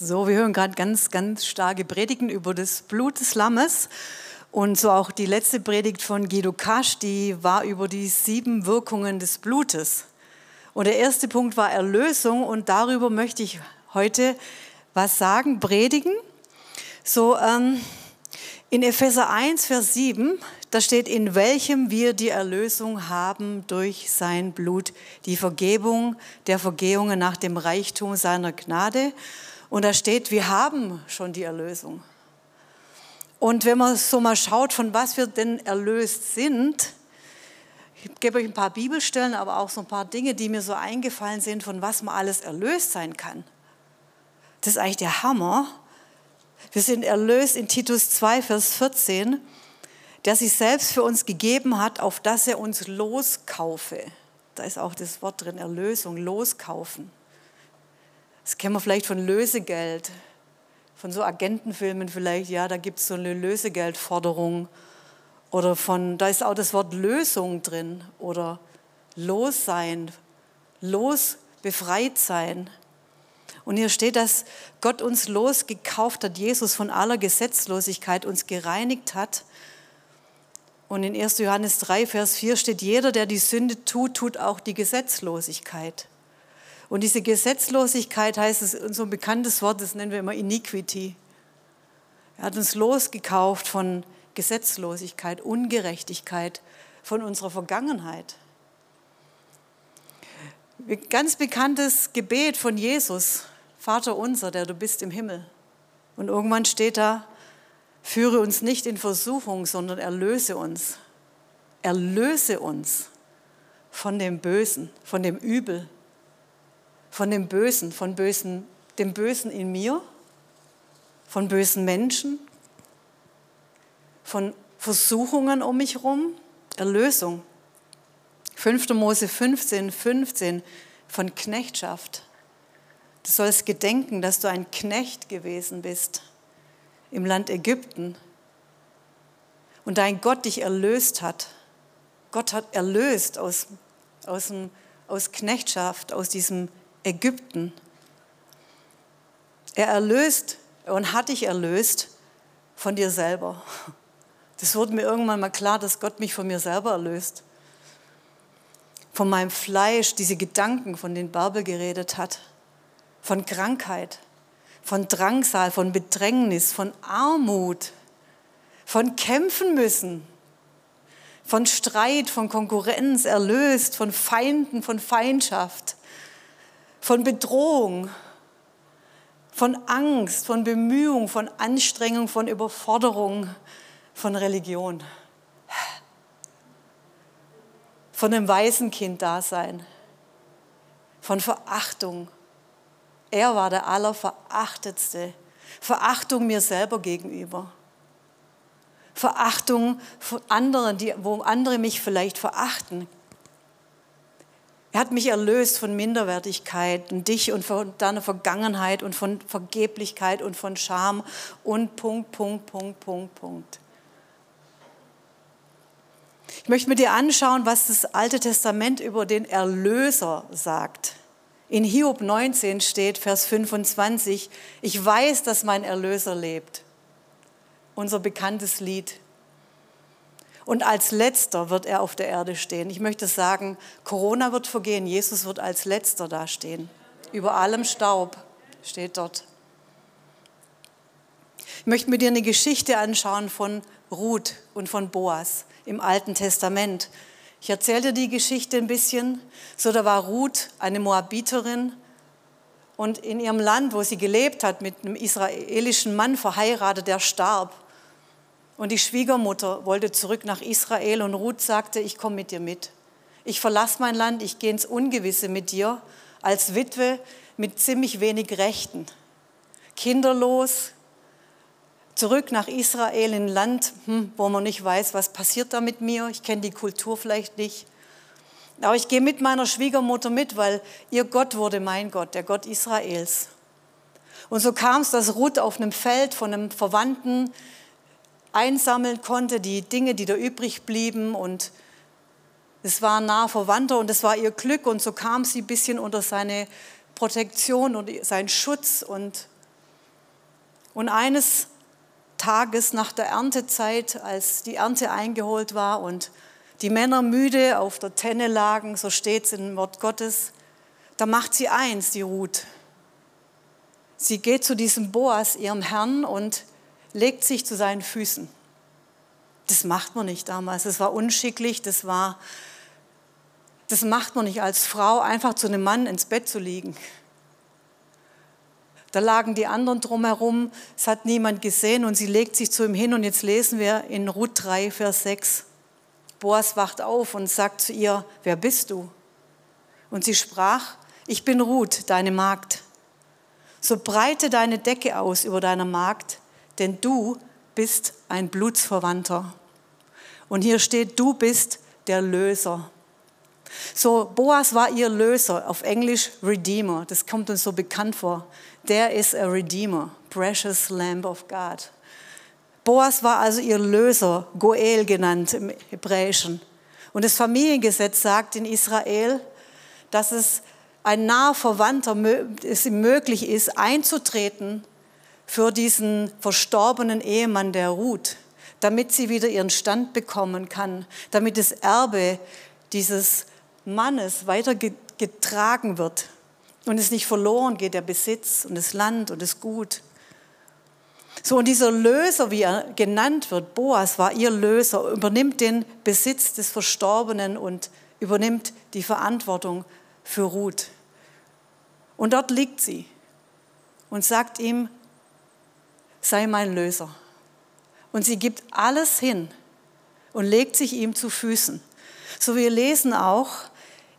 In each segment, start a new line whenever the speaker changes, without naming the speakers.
So, wir hören gerade ganz, ganz starke Predigten über das Blut des Lammes. Und so auch die letzte Predigt von Guido Kasch, die war über die sieben Wirkungen des Blutes. Und der erste Punkt war Erlösung und darüber möchte ich heute was sagen, predigen. So, ähm, in Epheser 1, Vers 7, da steht, in welchem wir die Erlösung haben durch sein Blut, die Vergebung der Vergehungen nach dem Reichtum seiner Gnade und da steht, wir haben schon die Erlösung. Und wenn man so mal schaut, von was wir denn erlöst sind, ich gebe euch ein paar Bibelstellen, aber auch so ein paar Dinge, die mir so eingefallen sind, von was man alles erlöst sein kann. Das ist eigentlich der Hammer. Wir sind erlöst in Titus 2, Vers 14, der sich selbst für uns gegeben hat, auf dass er uns loskaufe. Da ist auch das Wort drin, Erlösung, loskaufen. Das kennen wir vielleicht von Lösegeld, von so Agentenfilmen vielleicht, ja, da gibt es so eine Lösegeldforderung. Oder von, da ist auch das Wort Lösung drin oder Lossein, los befreit sein. Und hier steht, dass Gott uns losgekauft hat, Jesus von aller Gesetzlosigkeit uns gereinigt hat. Und in 1. Johannes 3, Vers 4 steht, jeder, der die Sünde tut, tut auch die Gesetzlosigkeit. Und diese Gesetzlosigkeit heißt es, so ein bekanntes Wort, das nennen wir immer Iniquity. Er hat uns losgekauft von Gesetzlosigkeit, Ungerechtigkeit, von unserer Vergangenheit. Ganz bekanntes Gebet von Jesus, Vater unser, der du bist im Himmel. Und irgendwann steht da, führe uns nicht in Versuchung, sondern erlöse uns. Erlöse uns von dem Bösen, von dem Übel, von dem Bösen, von Bösen, dem Bösen in mir, von bösen Menschen, von Versuchungen um mich herum, Erlösung. 5. Mose 15, 15 von Knechtschaft. Du sollst gedenken, dass du ein Knecht gewesen bist im Land Ägypten und dein Gott dich erlöst hat. Gott hat erlöst aus, aus, aus Knechtschaft, aus diesem Ägypten. Er erlöst und hat dich erlöst von dir selber. Das wurde mir irgendwann mal klar, dass Gott mich von mir selber erlöst. Von meinem Fleisch, diese Gedanken, von denen Barbel geredet hat. Von Krankheit, von Drangsal, von Bedrängnis, von Armut, von Kämpfen müssen, von Streit, von Konkurrenz erlöst, von Feinden, von Feindschaft von Bedrohung, von Angst, von Bemühung, von Anstrengung, von Überforderung, von Religion, von einem Waisenkind-Dasein, von Verachtung. Er war der Allerverachtetste. Verachtung mir selber gegenüber. Verachtung von anderen, die, wo andere mich vielleicht verachten. Er hat mich erlöst von Minderwertigkeit und dich und von deiner Vergangenheit und von Vergeblichkeit und von Scham und Punkt, Punkt, Punkt, Punkt, Punkt. Ich möchte mit dir anschauen, was das Alte Testament über den Erlöser sagt. In Hiob 19 steht Vers 25, ich weiß, dass mein Erlöser lebt. Unser bekanntes Lied. Und als letzter wird er auf der Erde stehen. Ich möchte sagen, Corona wird vergehen, Jesus wird als letzter dastehen. Über allem Staub steht dort. Ich möchte mit dir eine Geschichte anschauen von Ruth und von Boas im Alten Testament. Ich erzähle dir die Geschichte ein bisschen. So, da war Ruth eine Moabiterin und in ihrem Land, wo sie gelebt hat, mit einem israelischen Mann verheiratet, der starb. Und die Schwiegermutter wollte zurück nach Israel und Ruth sagte, ich komme mit dir mit. Ich verlasse mein Land, ich gehe ins Ungewisse mit dir, als Witwe mit ziemlich wenig Rechten. Kinderlos, zurück nach Israel, in ein Land, hm, wo man nicht weiß, was passiert da mit mir. Ich kenne die Kultur vielleicht nicht. Aber ich gehe mit meiner Schwiegermutter mit, weil ihr Gott wurde mein Gott, der Gott Israels. Und so kam es, dass Ruth auf einem Feld von einem Verwandten einsammeln konnte, die Dinge, die da übrig blieben. Und es war nah Verwandter und es war ihr Glück. Und so kam sie ein bisschen unter seine Protektion und seinen Schutz. Und Und eines Tages nach der Erntezeit, als die Ernte eingeholt war und die Männer müde auf der Tenne lagen, so steht es im Wort Gottes, da macht sie eins, die Ruth. Sie geht zu diesem Boas, ihrem Herrn, und legt sich zu seinen Füßen. Das macht man nicht damals. Das war unschicklich, das war, das macht man nicht als Frau, einfach zu einem Mann ins Bett zu liegen. Da lagen die anderen drumherum, es hat niemand gesehen und sie legt sich zu ihm hin und jetzt lesen wir in Ruth 3, Vers 6. Boas wacht auf und sagt zu ihr, wer bist du? Und sie sprach, ich bin Ruth, deine Magd. So breite deine Decke aus über deiner Magd, denn du bist ein Blutsverwandter. Und hier steht, du bist der Löser. So, Boas war ihr Löser, auf Englisch Redeemer. Das kommt uns so bekannt vor. Der ist a Redeemer, Precious Lamb of God. Boas war also ihr Löser, Goel genannt im Hebräischen. Und das Familiengesetz sagt in Israel, dass es ein naher Verwandter es ihm möglich ist, einzutreten für diesen verstorbenen Ehemann der Ruth, damit sie wieder ihren Stand bekommen kann, damit das Erbe dieses Mannes weitergetragen wird und es nicht verloren geht, der Besitz und das Land und das Gut. So, und dieser Löser, wie er genannt wird, Boas war ihr Löser, übernimmt den Besitz des Verstorbenen und übernimmt die Verantwortung für Ruth. Und dort liegt sie und sagt ihm, sei mein Löser. Und sie gibt alles hin und legt sich ihm zu Füßen. So wir lesen auch,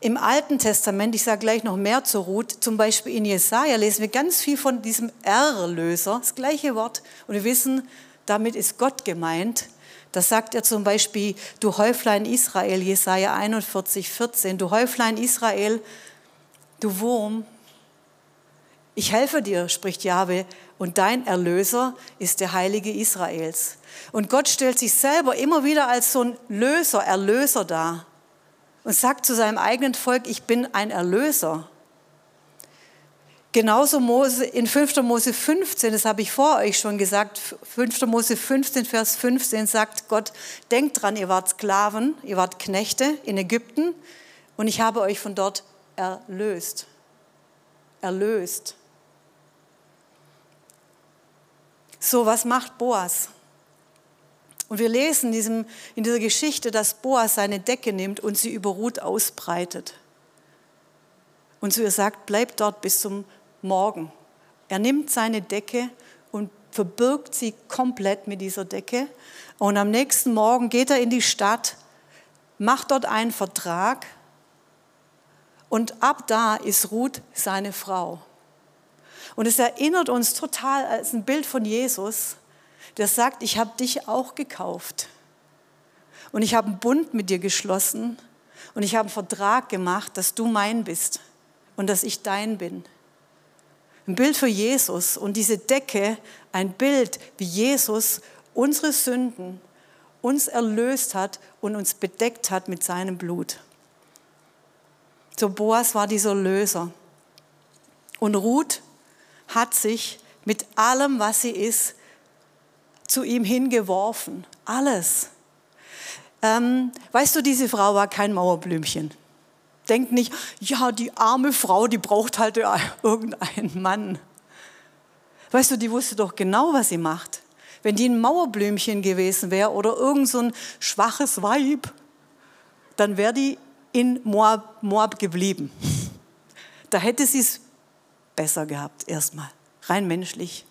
im Alten Testament, ich sage gleich noch mehr zur Ruth, zum Beispiel in Jesaja lesen wir ganz viel von diesem Erlöser, das gleiche Wort. Und wir wissen, damit ist Gott gemeint. Da sagt er zum Beispiel, du Häuflein Israel, Jesaja 41, 14, du Häuflein Israel, du Wurm, ich helfe dir, spricht Jahwe, und dein Erlöser ist der Heilige Israels. Und Gott stellt sich selber immer wieder als so ein Löser, Erlöser dar und sagt zu seinem eigenen Volk, ich bin ein Erlöser. Genauso Mose, in 5. Mose 15, das habe ich vor euch schon gesagt, 5. Mose 15, Vers 15 sagt Gott, denkt dran, ihr wart Sklaven, ihr wart Knechte in Ägypten und ich habe euch von dort erlöst. Erlöst. So, was macht Boas? Und wir lesen in, diesem, in dieser Geschichte, dass Boas seine Decke nimmt und sie über Ruth ausbreitet. Und zu ihr sagt, bleib dort bis zum Morgen. Er nimmt seine Decke und verbirgt sie komplett mit dieser Decke. Und am nächsten Morgen geht er in die Stadt, macht dort einen Vertrag und ab da ist Ruth seine Frau. Und es erinnert uns total als ein Bild von Jesus, der sagt, ich habe dich auch gekauft. Und ich habe einen Bund mit dir geschlossen und ich habe einen Vertrag gemacht, dass du mein bist und dass ich dein bin. Ein Bild für Jesus und diese Decke, ein Bild, wie Jesus unsere Sünden uns erlöst hat und uns bedeckt hat mit seinem Blut. So Boas war dieser Löser. Und Ruth hat sich mit allem, was sie ist, zu ihm hingeworfen. Alles. Ähm, weißt du, diese Frau war kein Mauerblümchen. Denk nicht, ja, die arme Frau, die braucht halt irgendeinen Mann. Weißt du, die wusste doch genau, was sie macht. Wenn die ein Mauerblümchen gewesen wäre oder irgend so ein schwaches Weib, dann wäre die in Moab, Moab geblieben. Da hätte sie es besser gehabt, erstmal, rein menschlich.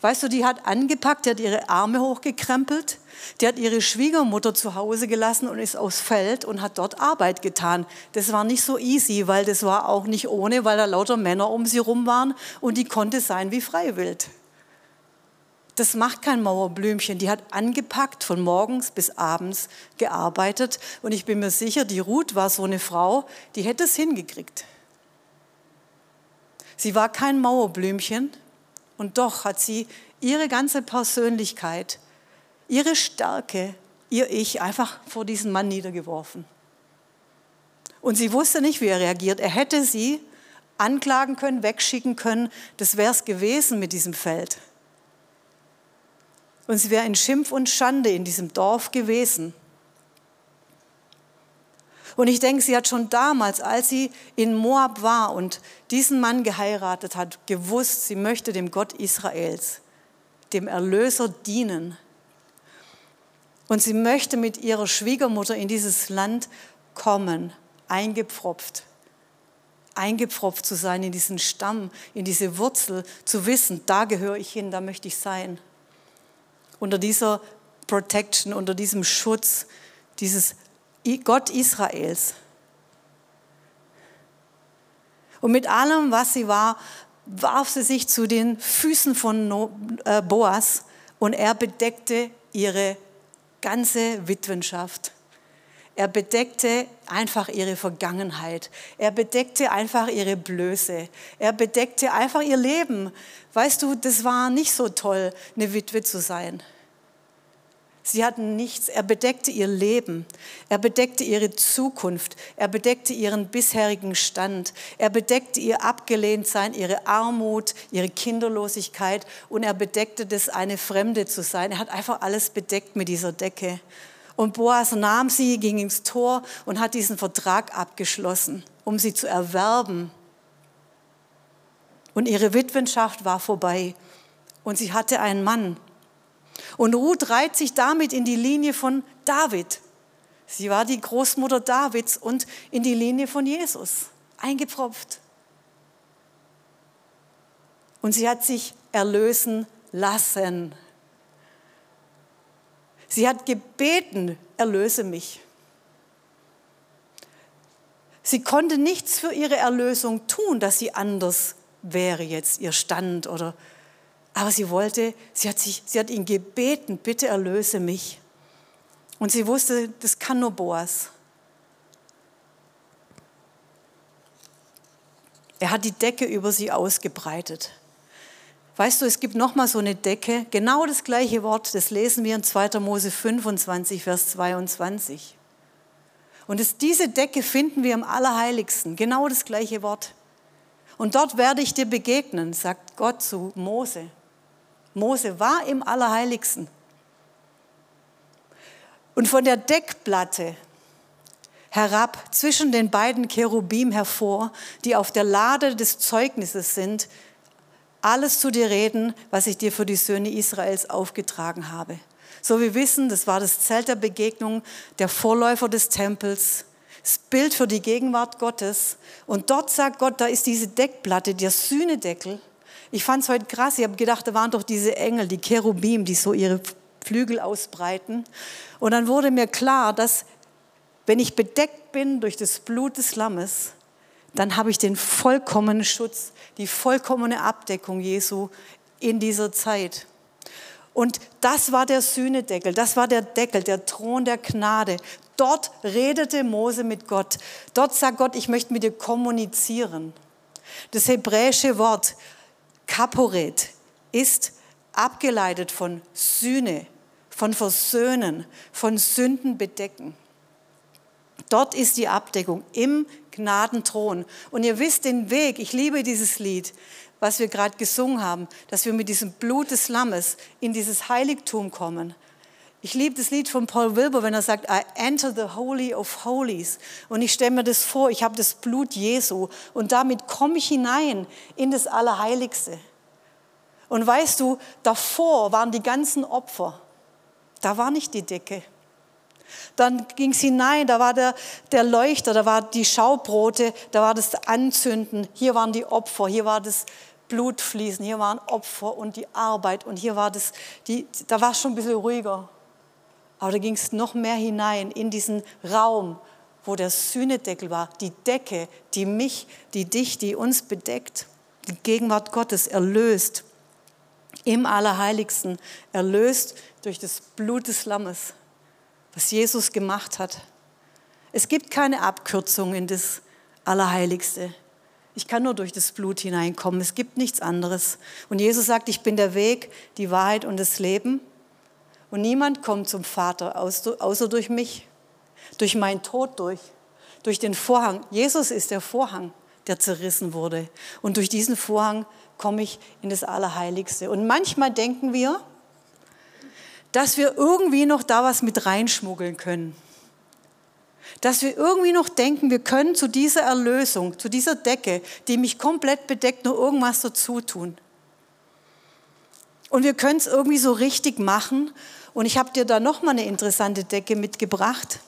Weißt du, die hat angepackt, die hat ihre Arme hochgekrempelt, die hat ihre Schwiegermutter zu Hause gelassen und ist aufs Feld und hat dort Arbeit getan. Das war nicht so easy, weil das war auch nicht ohne, weil da lauter Männer um sie rum waren und die konnte sein wie Freiwild. Das macht kein Mauerblümchen. Die hat angepackt, von morgens bis abends gearbeitet. Und ich bin mir sicher, die Ruth war so eine Frau, die hätte es hingekriegt. Sie war kein Mauerblümchen, und doch hat sie ihre ganze Persönlichkeit, ihre Stärke, ihr Ich einfach vor diesen Mann niedergeworfen. Und sie wusste nicht, wie er reagiert. Er hätte sie anklagen können, wegschicken können. Das wäre es gewesen mit diesem Feld. Und sie wäre in Schimpf und Schande in diesem Dorf gewesen. Und ich denke, sie hat schon damals, als sie in Moab war und diesen Mann geheiratet hat, gewusst, sie möchte dem Gott Israels, dem Erlöser dienen. Und sie möchte mit ihrer Schwiegermutter in dieses Land kommen, eingepfropft. Eingepfropft zu sein in diesen Stamm, in diese Wurzel, zu wissen, da gehöre ich hin, da möchte ich sein. Unter dieser Protection, unter diesem Schutz, dieses Gott Israels. Und mit allem, was sie war, warf sie sich zu den Füßen von äh, Boas und er bedeckte ihre ganze Witwenschaft. Er bedeckte einfach ihre Vergangenheit. Er bedeckte einfach ihre Blöße. Er bedeckte einfach ihr Leben. Weißt du, das war nicht so toll, eine Witwe zu sein. Sie hatten nichts. Er bedeckte ihr Leben. Er bedeckte ihre Zukunft. Er bedeckte ihren bisherigen Stand. Er bedeckte ihr Abgelehntsein, ihre Armut, ihre Kinderlosigkeit. Und er bedeckte das, eine Fremde zu sein. Er hat einfach alles bedeckt mit dieser Decke. Und Boas nahm sie, ging ins Tor und hat diesen Vertrag abgeschlossen, um sie zu erwerben. Und ihre Witwenschaft war vorbei. Und sie hatte einen Mann. Und Ruth reiht sich damit in die Linie von David. Sie war die Großmutter Davids und in die Linie von Jesus eingepropft. Und sie hat sich erlösen lassen. Sie hat gebeten, erlöse mich. Sie konnte nichts für ihre Erlösung tun, dass sie anders wäre jetzt, ihr Stand oder aber sie wollte, sie hat, sich, sie hat ihn gebeten, bitte erlöse mich. Und sie wusste, das kann nur Boas. Er hat die Decke über sie ausgebreitet. Weißt du, es gibt noch mal so eine Decke, genau das gleiche Wort, das lesen wir in 2. Mose 25, Vers 22. Und es, diese Decke finden wir im Allerheiligsten, genau das gleiche Wort. Und dort werde ich dir begegnen, sagt Gott zu Mose. Mose war im Allerheiligsten. Und von der Deckplatte herab zwischen den beiden Cherubim hervor, die auf der Lade des Zeugnisses sind, alles zu dir reden, was ich dir für die Söhne Israels aufgetragen habe. So wir wissen, das war das Zelt der Begegnung, der Vorläufer des Tempels, das Bild für die Gegenwart Gottes. Und dort sagt Gott, da ist diese Deckplatte, der Sühnedeckel. Ich fand es heute krass. Ich habe gedacht, da waren doch diese Engel, die Cherubim, die so ihre Flügel ausbreiten. Und dann wurde mir klar, dass wenn ich bedeckt bin durch das Blut des Lammes, dann habe ich den vollkommenen Schutz, die vollkommene Abdeckung Jesu in dieser Zeit. Und das war der Sühnedeckel, das war der Deckel, der Thron der Gnade. Dort redete Mose mit Gott. Dort sagt Gott, ich möchte mit dir kommunizieren. Das hebräische Wort Kaporet ist abgeleitet von Sühne, von Versöhnen, von Sünden bedecken. Dort ist die Abdeckung im Gnadenthron. Und ihr wisst den Weg, ich liebe dieses Lied, was wir gerade gesungen haben, dass wir mit diesem Blut des Lammes in dieses Heiligtum kommen. Ich liebe das Lied von Paul Wilbur, wenn er sagt, I enter the holy of holies. Und ich stelle mir das vor, ich habe das Blut Jesu und damit komme ich hinein in das Allerheiligste. Und weißt du, davor waren die ganzen Opfer. Da war nicht die Decke. Dann ging es hinein, da war der, der Leuchter, da war die Schaubrote, da war das Anzünden, hier waren die Opfer, hier war das Blutfließen, hier waren Opfer und die Arbeit und hier war das, die, da war es schon ein bisschen ruhiger. Aber da ging es noch mehr hinein in diesen Raum, wo der Sühnedeckel war, die Decke, die mich, die dich, die uns bedeckt, die Gegenwart Gottes erlöst, im Allerheiligsten, erlöst durch das Blut des Lammes, was Jesus gemacht hat. Es gibt keine Abkürzung in das Allerheiligste. Ich kann nur durch das Blut hineinkommen. Es gibt nichts anderes. Und Jesus sagt, ich bin der Weg, die Wahrheit und das Leben. Und niemand kommt zum Vater außer durch mich, durch meinen Tod durch, durch den Vorhang. Jesus ist der Vorhang, der zerrissen wurde. Und durch diesen Vorhang komme ich in das Allerheiligste. Und manchmal denken wir, dass wir irgendwie noch da was mit reinschmuggeln können. Dass wir irgendwie noch denken, wir können zu dieser Erlösung, zu dieser Decke, die mich komplett bedeckt, nur irgendwas dazu tun. Und wir können es irgendwie so richtig machen. Und ich habe dir da nochmal eine interessante Decke mitgebracht.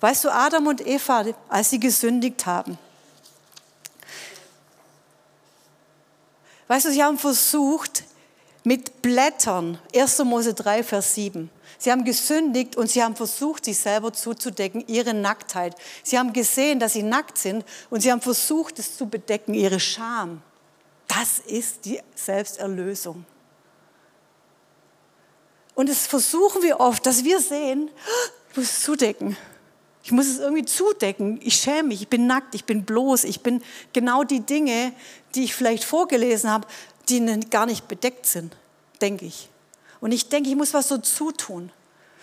Weißt du, Adam und Eva, als sie gesündigt haben, weißt du, sie haben versucht, mit Blättern, 1. Mose 3, Vers 7, Sie haben gesündigt und sie haben versucht, sich selber zuzudecken, ihre Nacktheit. Sie haben gesehen, dass sie nackt sind und sie haben versucht, es zu bedecken, ihre Scham. Das ist die Selbsterlösung. Und das versuchen wir oft, dass wir sehen, ich muss es zudecken. Ich muss es irgendwie zudecken. Ich schäme mich, ich bin nackt, ich bin bloß, ich bin genau die Dinge, die ich vielleicht vorgelesen habe, die gar nicht bedeckt sind, denke ich. Und ich denke, ich muss was so zutun.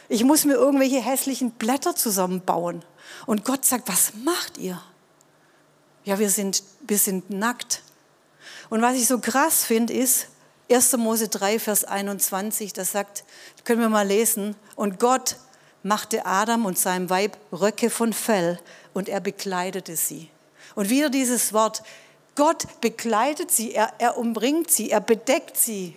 Ich muss mir irgendwelche hässlichen Blätter zusammenbauen. Und Gott sagt, was macht ihr? Ja, wir sind, wir sind nackt. Und was ich so krass finde, ist, 1. Mose 3, Vers 21, das sagt, können wir mal lesen, und Gott machte Adam und seinem Weib Röcke von Fell und er bekleidete sie. Und wieder dieses Wort, Gott bekleidet sie, er, er umbringt sie, er bedeckt sie.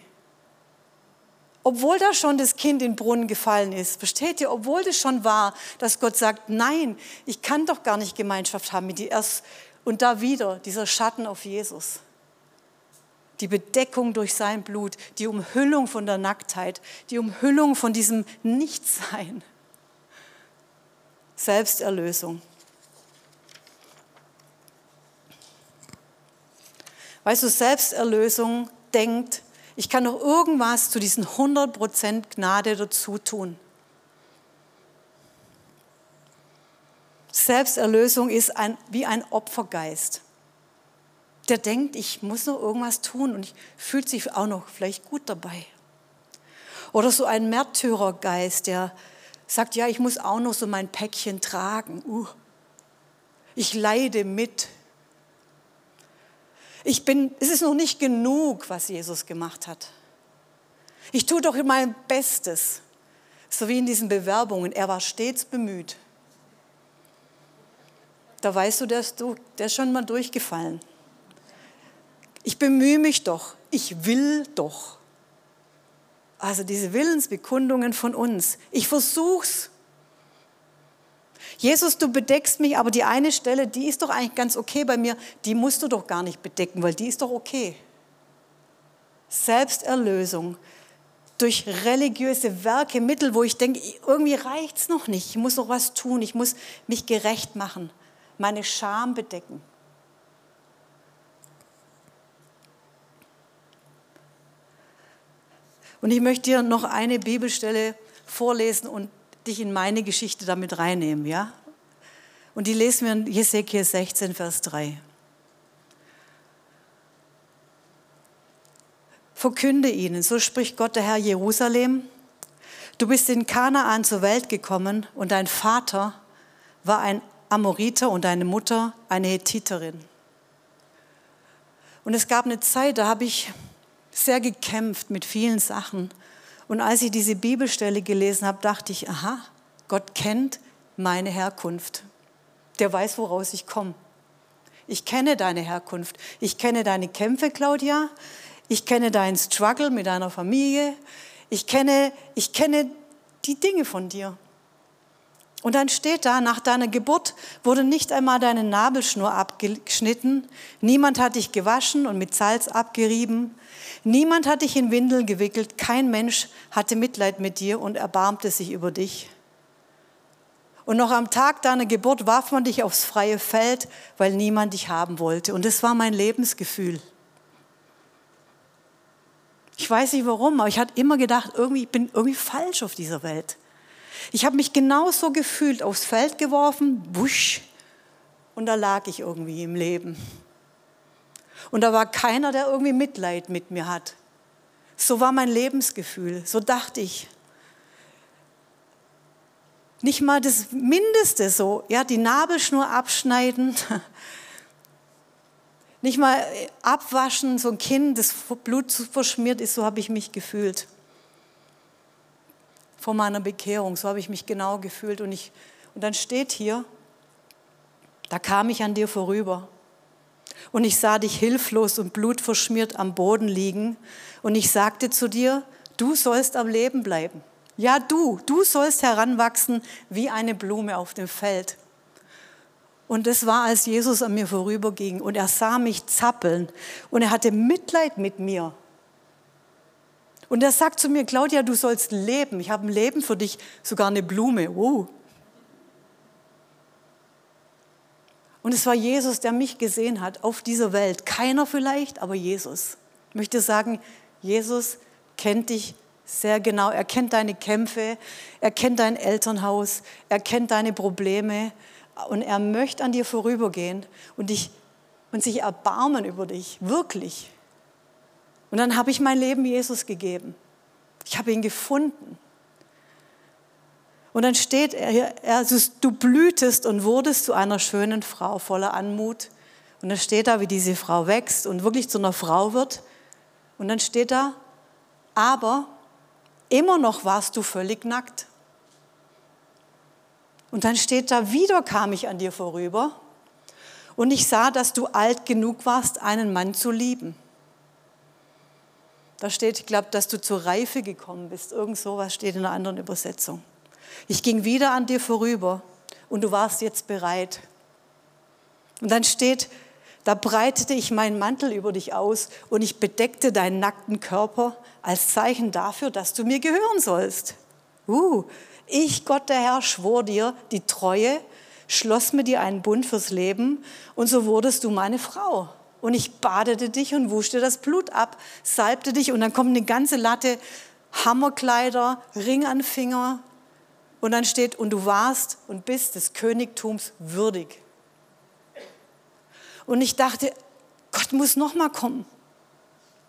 Obwohl da schon das Kind in den Brunnen gefallen ist, versteht ihr, obwohl das schon war, dass Gott sagt, nein, ich kann doch gar nicht Gemeinschaft haben mit dir erst. Und da wieder dieser Schatten auf Jesus die Bedeckung durch sein Blut, die Umhüllung von der Nacktheit, die Umhüllung von diesem Nichtsein. Selbsterlösung. Weißt du, Selbsterlösung denkt, ich kann noch irgendwas zu diesen 100% Gnade dazu tun. Selbsterlösung ist ein, wie ein Opfergeist der denkt, ich muss noch irgendwas tun und fühlt sich auch noch vielleicht gut dabei. Oder so ein Märtyrergeist, der sagt, ja, ich muss auch noch so mein Päckchen tragen. Uh, ich leide mit. Ich bin, es ist noch nicht genug, was Jesus gemacht hat. Ich tue doch mein Bestes. So wie in diesen Bewerbungen. Er war stets bemüht. Da weißt du, der ist, der ist schon mal durchgefallen. Ich bemühe mich doch, ich will doch. Also diese Willensbekundungen von uns. Ich versuch's. Jesus, du bedeckst mich, aber die eine Stelle, die ist doch eigentlich ganz okay bei mir, die musst du doch gar nicht bedecken, weil die ist doch okay. Selbsterlösung durch religiöse Werke, Mittel, wo ich denke, irgendwie reicht's noch nicht. Ich muss noch was tun, ich muss mich gerecht machen, meine Scham bedecken. Und ich möchte dir noch eine Bibelstelle vorlesen und dich in meine Geschichte damit reinnehmen, ja? Und die lesen wir in Jesekiel 16, Vers 3. Verkünde ihnen, so spricht Gott der Herr Jerusalem, du bist in Kanaan zur Welt gekommen und dein Vater war ein Amoriter und deine Mutter eine Hethiterin. Und es gab eine Zeit, da habe ich sehr gekämpft mit vielen Sachen. Und als ich diese Bibelstelle gelesen habe, dachte ich, aha, Gott kennt meine Herkunft. Der weiß, woraus ich komme. Ich kenne deine Herkunft. Ich kenne deine Kämpfe, Claudia. Ich kenne deinen Struggle mit deiner Familie. Ich kenne, ich kenne die Dinge von dir. Und dann steht da, nach deiner Geburt wurde nicht einmal deine Nabelschnur abgeschnitten, niemand hat dich gewaschen und mit Salz abgerieben, niemand hat dich in Windeln gewickelt, kein Mensch hatte Mitleid mit dir und erbarmte sich über dich. Und noch am Tag deiner Geburt warf man dich aufs freie Feld, weil niemand dich haben wollte. Und das war mein Lebensgefühl. Ich weiß nicht warum, aber ich hatte immer gedacht, irgendwie, ich bin irgendwie falsch auf dieser Welt. Ich habe mich genauso gefühlt, aufs Feld geworfen, wusch, und da lag ich irgendwie im Leben. Und da war keiner, der irgendwie Mitleid mit mir hat. So war mein Lebensgefühl, so dachte ich. Nicht mal das Mindeste so, ja, die Nabelschnur abschneiden, nicht mal abwaschen, so ein Kind, das Blut verschmiert ist, so habe ich mich gefühlt. Vor meiner Bekehrung. So habe ich mich genau gefühlt. Und, ich, und dann steht hier, da kam ich an dir vorüber. Und ich sah dich hilflos und blutverschmiert am Boden liegen. Und ich sagte zu dir, du sollst am Leben bleiben. Ja, du, du sollst heranwachsen wie eine Blume auf dem Feld. Und das war, als Jesus an mir vorüberging und er sah mich zappeln und er hatte Mitleid mit mir. Und er sagt zu mir, Claudia, du sollst leben. Ich habe ein Leben für dich, sogar eine Blume. Wow. Und es war Jesus, der mich gesehen hat auf dieser Welt. Keiner vielleicht, aber Jesus. Ich möchte sagen, Jesus kennt dich sehr genau. Er kennt deine Kämpfe, er kennt dein Elternhaus, er kennt deine Probleme und er möchte an dir vorübergehen und, dich, und sich erbarmen über dich, wirklich. Und dann habe ich mein Leben Jesus gegeben. Ich habe ihn gefunden. Und dann steht er, er, du blühtest und wurdest zu einer schönen Frau voller Anmut. Und dann steht da, wie diese Frau wächst und wirklich zu einer Frau wird. Und dann steht da, aber immer noch warst du völlig nackt. Und dann steht da, wieder kam ich an dir vorüber und ich sah, dass du alt genug warst, einen Mann zu lieben. Da steht, ich glaube, dass du zur Reife gekommen bist. Irgend sowas steht in einer anderen Übersetzung. Ich ging wieder an dir vorüber und du warst jetzt bereit. Und dann steht, da breitete ich meinen Mantel über dich aus und ich bedeckte deinen nackten Körper als Zeichen dafür, dass du mir gehören sollst. Uh, ich, Gott der Herr, schwor dir die Treue, schloss mit dir einen Bund fürs Leben und so wurdest du meine Frau. Und ich badete dich und wusch das Blut ab, salbte dich und dann kommt eine ganze Latte Hammerkleider, Ring an Finger und dann steht, und du warst und bist des Königtums würdig. Und ich dachte, Gott muss noch mal kommen.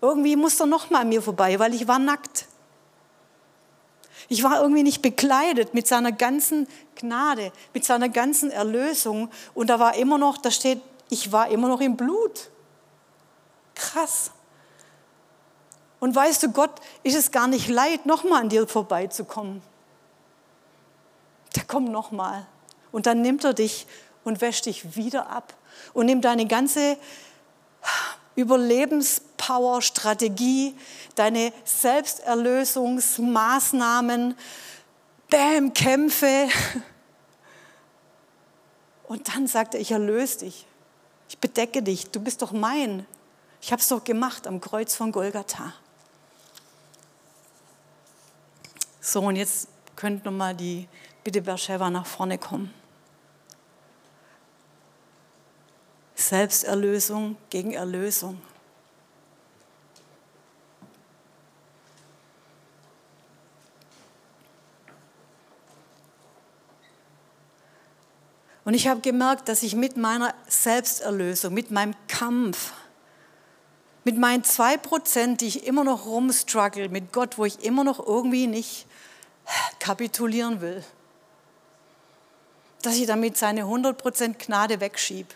Irgendwie muss er noch mal an mir vorbei, weil ich war nackt. Ich war irgendwie nicht bekleidet mit seiner ganzen Gnade, mit seiner ganzen Erlösung. Und da war immer noch, da steht, ich war immer noch im Blut. Krass. Und weißt du, Gott ist es gar nicht leid, nochmal an dir vorbeizukommen. Der kommt nochmal. Und dann nimmt er dich und wäscht dich wieder ab und nimmt deine ganze Überlebenspower, Strategie, deine Selbsterlösungsmaßnahmen, Bäm, Kämpfe. Und dann sagt er, ich erlöse dich. Ich bedecke dich. Du bist doch mein. Ich habe es doch gemacht am Kreuz von Golgatha. So, und jetzt könnt nochmal die, bitte Bersheva nach vorne kommen. Selbsterlösung gegen Erlösung. Und ich habe gemerkt, dass ich mit meiner Selbsterlösung, mit meinem Kampf, mit meinen zwei Prozent, die ich immer noch rumstruggle mit Gott, wo ich immer noch irgendwie nicht kapitulieren will, dass ich damit seine 100 Prozent Gnade wegschiebe.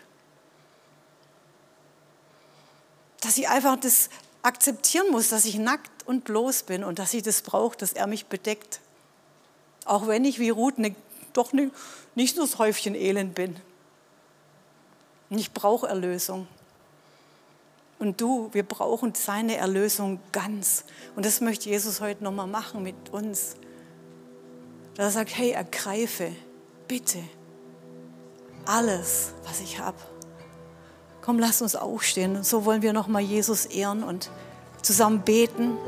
dass ich einfach das akzeptieren muss, dass ich nackt und bloß bin und dass ich das brauche, dass er mich bedeckt. Auch wenn ich wie Ruth ne, doch ne, nicht nur das Häufchen Elend bin. Und ich brauche Erlösung. Und du, wir brauchen seine Erlösung ganz. Und das möchte Jesus heute nochmal machen mit uns. Dass er sagt, hey, ergreife bitte alles, was ich habe. Komm, lass uns aufstehen. Und so wollen wir nochmal Jesus ehren und zusammen beten.